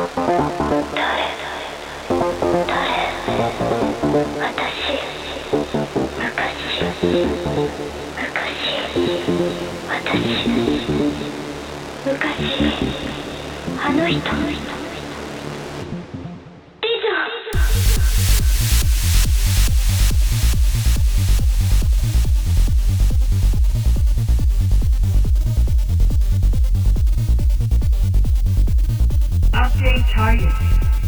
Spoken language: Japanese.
昔あの人 J target.